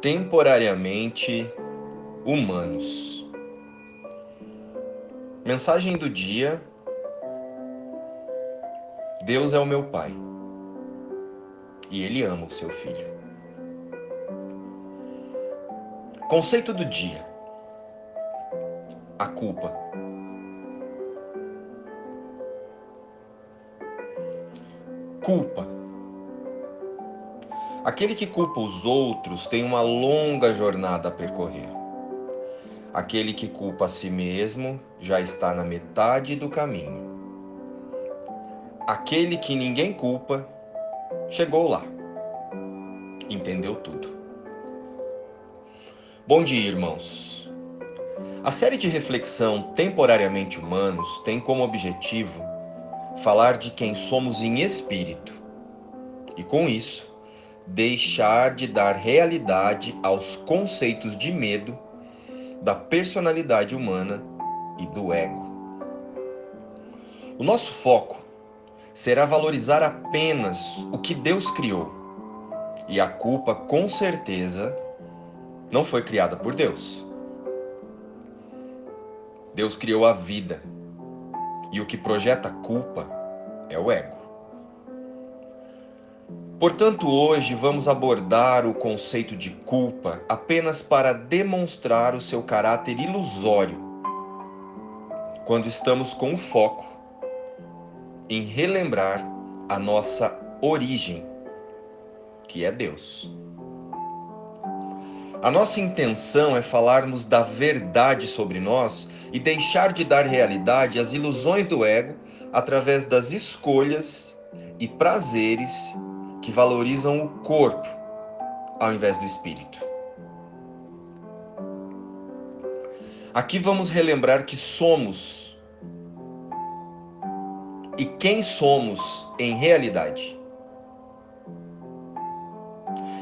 temporariamente humanos. Mensagem do dia: Deus é o meu Pai e Ele ama o seu filho. Conceito do dia: a culpa. Culpa Aquele que culpa os outros tem uma longa jornada a percorrer. Aquele que culpa a si mesmo já está na metade do caminho. Aquele que ninguém culpa chegou lá. Entendeu tudo. Bom dia, irmãos. A série de reflexão Temporariamente Humanos tem como objetivo falar de quem somos em espírito. E com isso, deixar de dar realidade aos conceitos de medo, da personalidade humana e do ego. O nosso foco será valorizar apenas o que Deus criou. E a culpa, com certeza, não foi criada por Deus. Deus criou a vida. E o que projeta culpa é o ego. Portanto, hoje vamos abordar o conceito de culpa apenas para demonstrar o seu caráter ilusório, quando estamos com o foco em relembrar a nossa origem, que é Deus. A nossa intenção é falarmos da verdade sobre nós e deixar de dar realidade às ilusões do ego através das escolhas e prazeres que valorizam o corpo ao invés do espírito. Aqui vamos relembrar que somos e quem somos em realidade.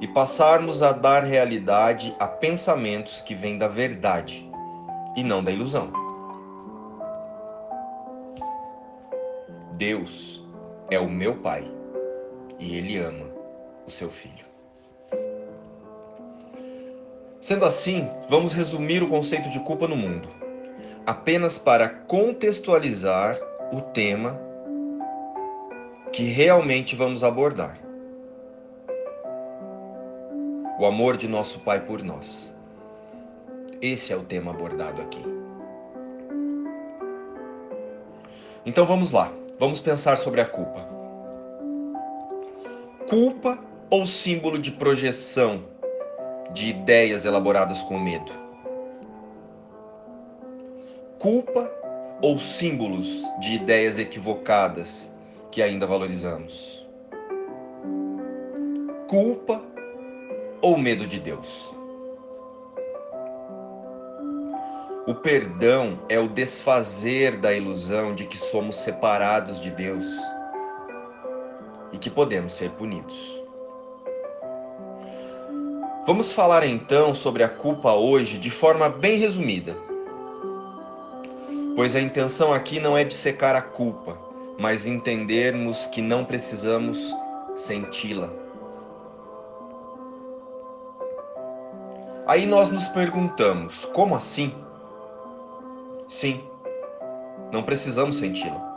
E passarmos a dar realidade a pensamentos que vêm da verdade e não da ilusão. Deus é o meu Pai e ele ama o seu filho. Sendo assim, vamos resumir o conceito de culpa no mundo, apenas para contextualizar o tema que realmente vamos abordar. O amor de nosso Pai por nós. Esse é o tema abordado aqui. Então vamos lá, vamos pensar sobre a culpa culpa ou símbolo de projeção de ideias elaboradas com medo? Culpa ou símbolos de ideias equivocadas que ainda valorizamos? Culpa ou medo de Deus? O perdão é o desfazer da ilusão de que somos separados de Deus que podemos ser punidos. Vamos falar então sobre a culpa hoje de forma bem resumida. Pois a intenção aqui não é de secar a culpa, mas entendermos que não precisamos senti-la. Aí nós nos perguntamos: como assim? Sim, não precisamos senti-la.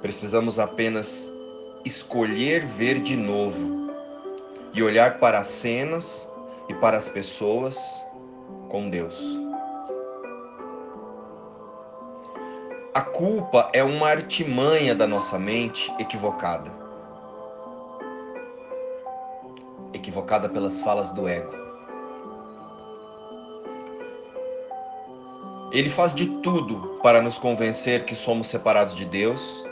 Precisamos apenas escolher ver de novo e olhar para as cenas e para as pessoas com Deus. A culpa é uma artimanha da nossa mente equivocada. Equivocada pelas falas do ego. Ele faz de tudo para nos convencer que somos separados de Deus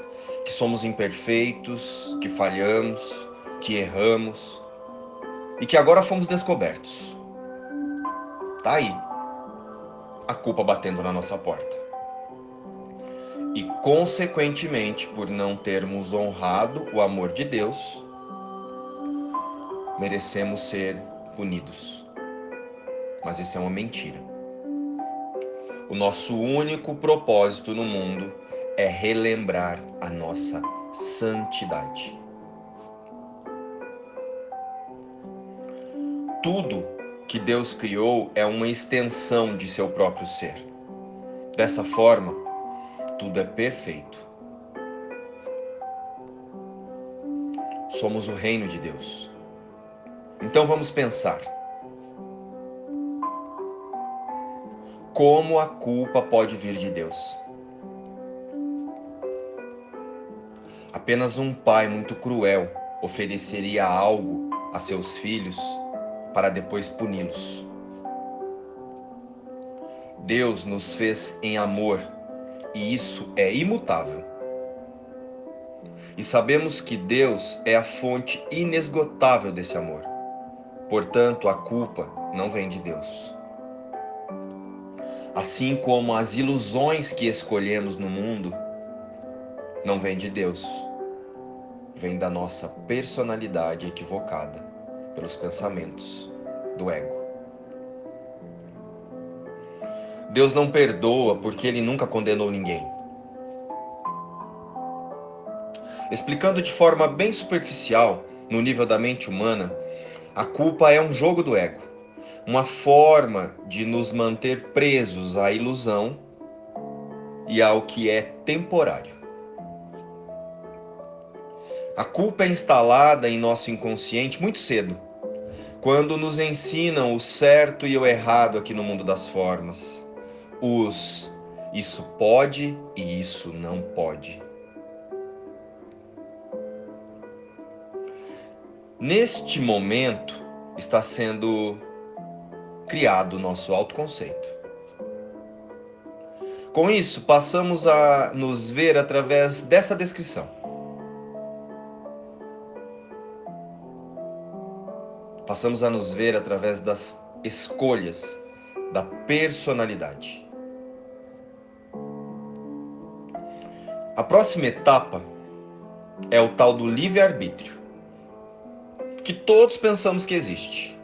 que somos imperfeitos, que falhamos, que erramos e que agora fomos descobertos. Tá aí a culpa batendo na nossa porta. E, consequentemente, por não termos honrado o amor de Deus, merecemos ser punidos. Mas isso é uma mentira. O nosso único propósito no mundo é relembrar a nossa santidade. tudo que Deus criou é uma extensão de seu próprio ser. Dessa forma, tudo é perfeito. Somos o reino de Deus. Então vamos pensar. Como a culpa pode vir de Deus? Apenas um pai muito cruel ofereceria algo a seus filhos para depois puni-los. Deus nos fez em amor e isso é imutável. E sabemos que Deus é a fonte inesgotável desse amor. Portanto, a culpa não vem de Deus. Assim como as ilusões que escolhemos no mundo não vêm de Deus, vem da nossa personalidade equivocada pelos pensamentos do ego. Deus não perdoa porque ele nunca condenou ninguém. Explicando de forma bem superficial, no nível da mente humana, a culpa é um jogo do ego, uma forma de nos manter presos à ilusão e ao que é temporário. A culpa é instalada em nosso inconsciente muito cedo, quando nos ensinam o certo e o errado aqui no mundo das formas. Os isso pode e isso não pode. Neste momento está sendo criado o nosso autoconceito. Com isso, passamos a nos ver através dessa descrição. Passamos a nos ver através das escolhas, da personalidade. A próxima etapa é o tal do livre-arbítrio, que todos pensamos que existe.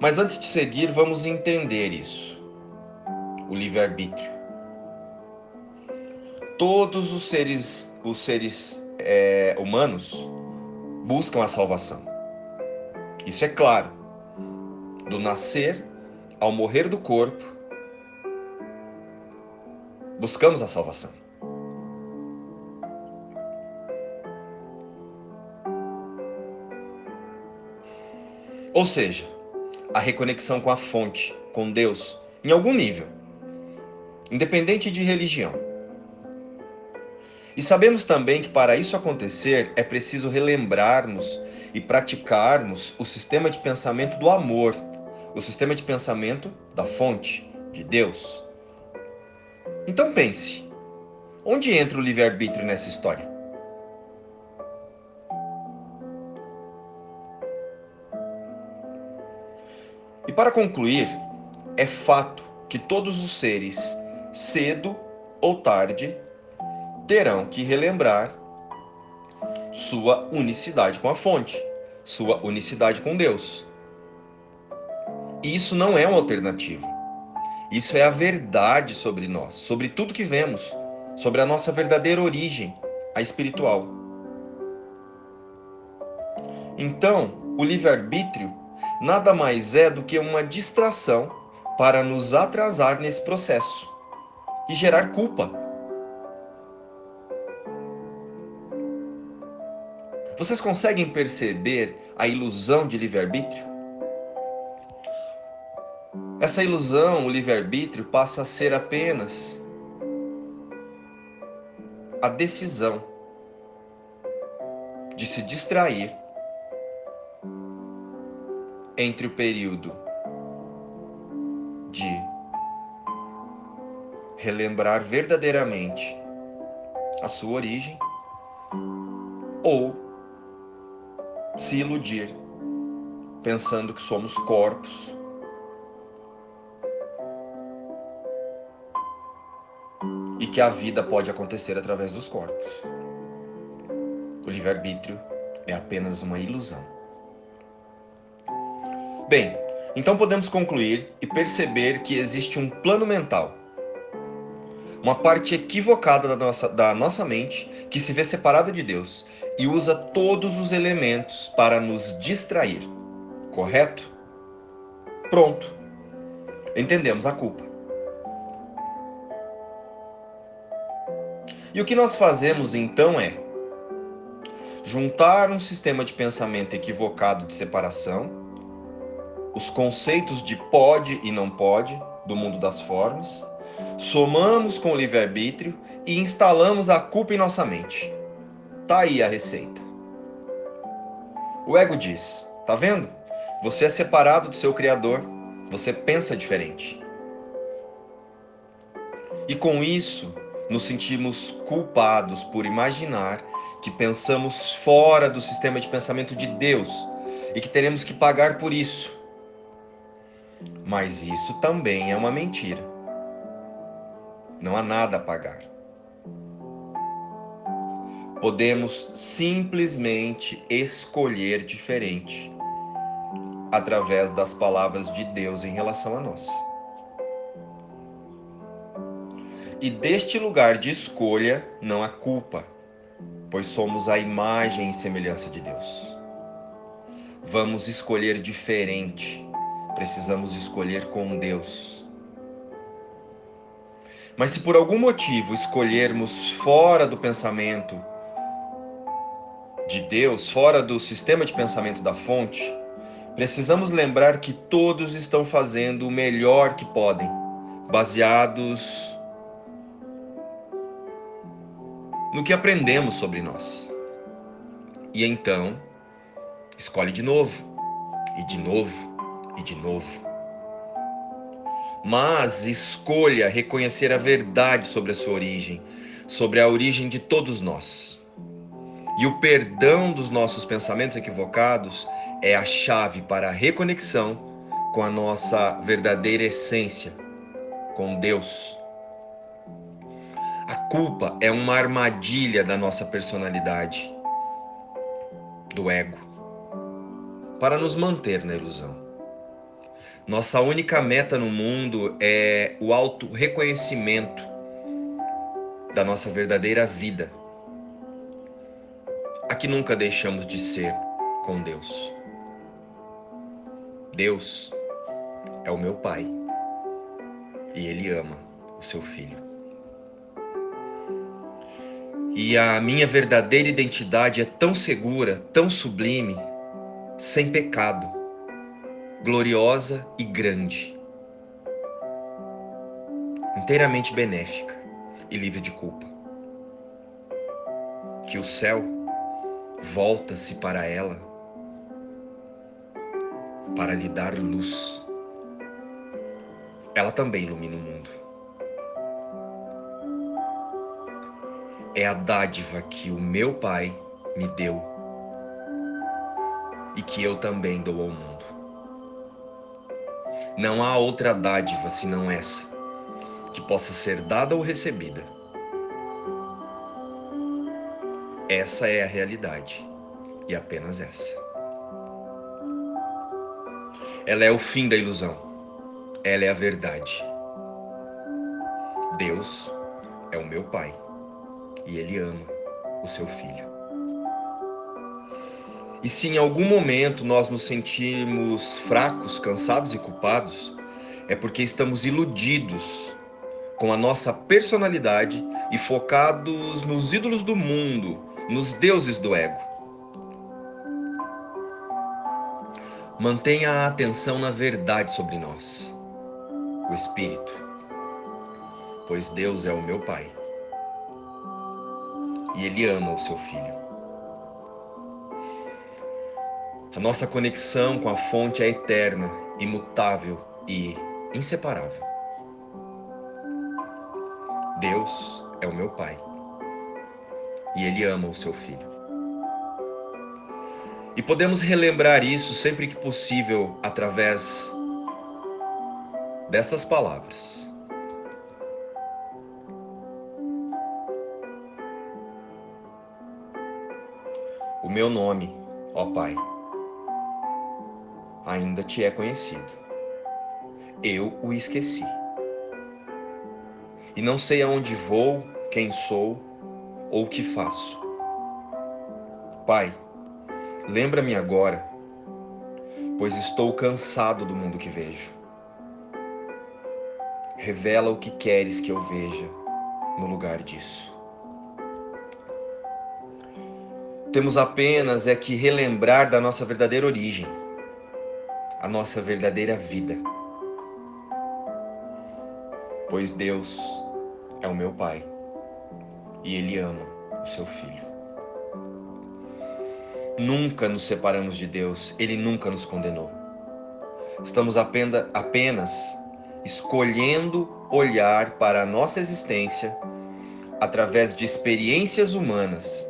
Mas antes de seguir, vamos entender isso. O livre-arbítrio. Todos os seres, os seres é, humanos buscam a salvação. Isso é claro. Do nascer ao morrer do corpo, buscamos a salvação. Ou seja, a reconexão com a fonte, com Deus, em algum nível, independente de religião. E sabemos também que para isso acontecer é preciso relembrarmos e praticarmos o sistema de pensamento do amor, o sistema de pensamento da fonte, de Deus. Então pense: onde entra o livre-arbítrio nessa história? E para concluir, é fato que todos os seres, cedo ou tarde, terão que relembrar sua unicidade com a fonte, sua unicidade com Deus. E isso não é uma alternativa. Isso é a verdade sobre nós, sobre tudo que vemos, sobre a nossa verdadeira origem, a espiritual. Então, o livre-arbítrio nada mais é do que uma distração para nos atrasar nesse processo e gerar culpa Vocês conseguem perceber a ilusão de livre-arbítrio? Essa ilusão, o livre-arbítrio, passa a ser apenas a decisão de se distrair entre o período de relembrar verdadeiramente a sua origem ou se iludir, pensando que somos corpos. E que a vida pode acontecer através dos corpos. O livre-arbítrio é apenas uma ilusão. Bem, então podemos concluir e perceber que existe um plano mental. Uma parte equivocada da nossa, da nossa mente que se vê separada de Deus e usa todos os elementos para nos distrair. Correto? Pronto. Entendemos a culpa. E o que nós fazemos então é juntar um sistema de pensamento equivocado de separação, os conceitos de pode e não pode do mundo das formas, somamos com o livre-arbítrio e instalamos a culpa em nossa mente. Tá aí a receita. O ego diz: tá vendo? Você é separado do seu Criador, você pensa diferente. E com isso, nos sentimos culpados por imaginar que pensamos fora do sistema de pensamento de Deus e que teremos que pagar por isso. Mas isso também é uma mentira. Não há nada a pagar. Podemos simplesmente escolher diferente através das palavras de Deus em relação a nós. E deste lugar de escolha não há culpa, pois somos a imagem e semelhança de Deus. Vamos escolher diferente, precisamos escolher com Deus. Mas se por algum motivo escolhermos fora do pensamento de Deus, fora do sistema de pensamento da fonte, precisamos lembrar que todos estão fazendo o melhor que podem, baseados no que aprendemos sobre nós. E então, escolhe de novo, e de novo, e de novo. Mas escolha reconhecer a verdade sobre a sua origem, sobre a origem de todos nós. E o perdão dos nossos pensamentos equivocados é a chave para a reconexão com a nossa verdadeira essência, com Deus. A culpa é uma armadilha da nossa personalidade, do ego, para nos manter na ilusão. Nossa única meta no mundo é o auto-reconhecimento da nossa verdadeira vida. A que nunca deixamos de ser com Deus. Deus é o meu Pai e Ele ama o seu filho. E a minha verdadeira identidade é tão segura, tão sublime, sem pecado, gloriosa e grande, inteiramente benéfica e livre de culpa. Que o céu volta-se para ela para lhe dar luz. Ela também ilumina o mundo. É a dádiva que o meu Pai me deu e que eu também dou ao mundo. Não há outra dádiva senão essa, que possa ser dada ou recebida. Essa é a realidade e apenas essa. Ela é o fim da ilusão. Ela é a verdade. Deus é o meu Pai e Ele ama o seu filho. E se em algum momento nós nos sentimos fracos, cansados e culpados, é porque estamos iludidos com a nossa personalidade e focados nos ídolos do mundo, nos deuses do ego. Mantenha a atenção na verdade sobre nós, o Espírito, pois Deus é o meu Pai e Ele ama o seu Filho. A nossa conexão com a fonte é eterna, imutável e inseparável. Deus é o meu Pai e Ele ama o seu Filho. E podemos relembrar isso sempre que possível através dessas palavras. O meu nome, ó Pai, ainda te é conhecido. Eu o esqueci. e não sei aonde vou, quem sou ou o que faço. Pai, lembra-me agora, pois estou cansado do mundo que vejo. Revela o que queres que eu veja no lugar disso. Temos apenas é que relembrar da nossa verdadeira origem, a nossa verdadeira vida. Pois Deus é o meu Pai e Ele ama o seu Filho. Nunca nos separamos de Deus, Ele nunca nos condenou. Estamos apenas escolhendo olhar para a nossa existência através de experiências humanas,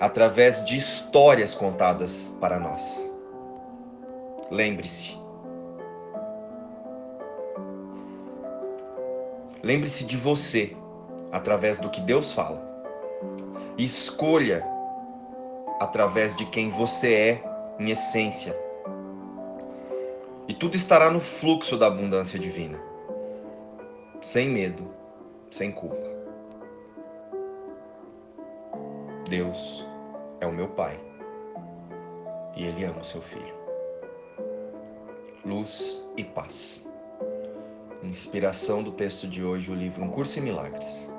através de histórias contadas para nós. Lembre-se. Lembre-se de você através do que Deus fala. Escolha através de quem você é em essência. E tudo estará no fluxo da abundância divina. Sem medo, sem culpa. Deus é o meu Pai e Ele ama o seu filho. Luz e paz. Inspiração do texto de hoje, o livro Um Curso em Milagres.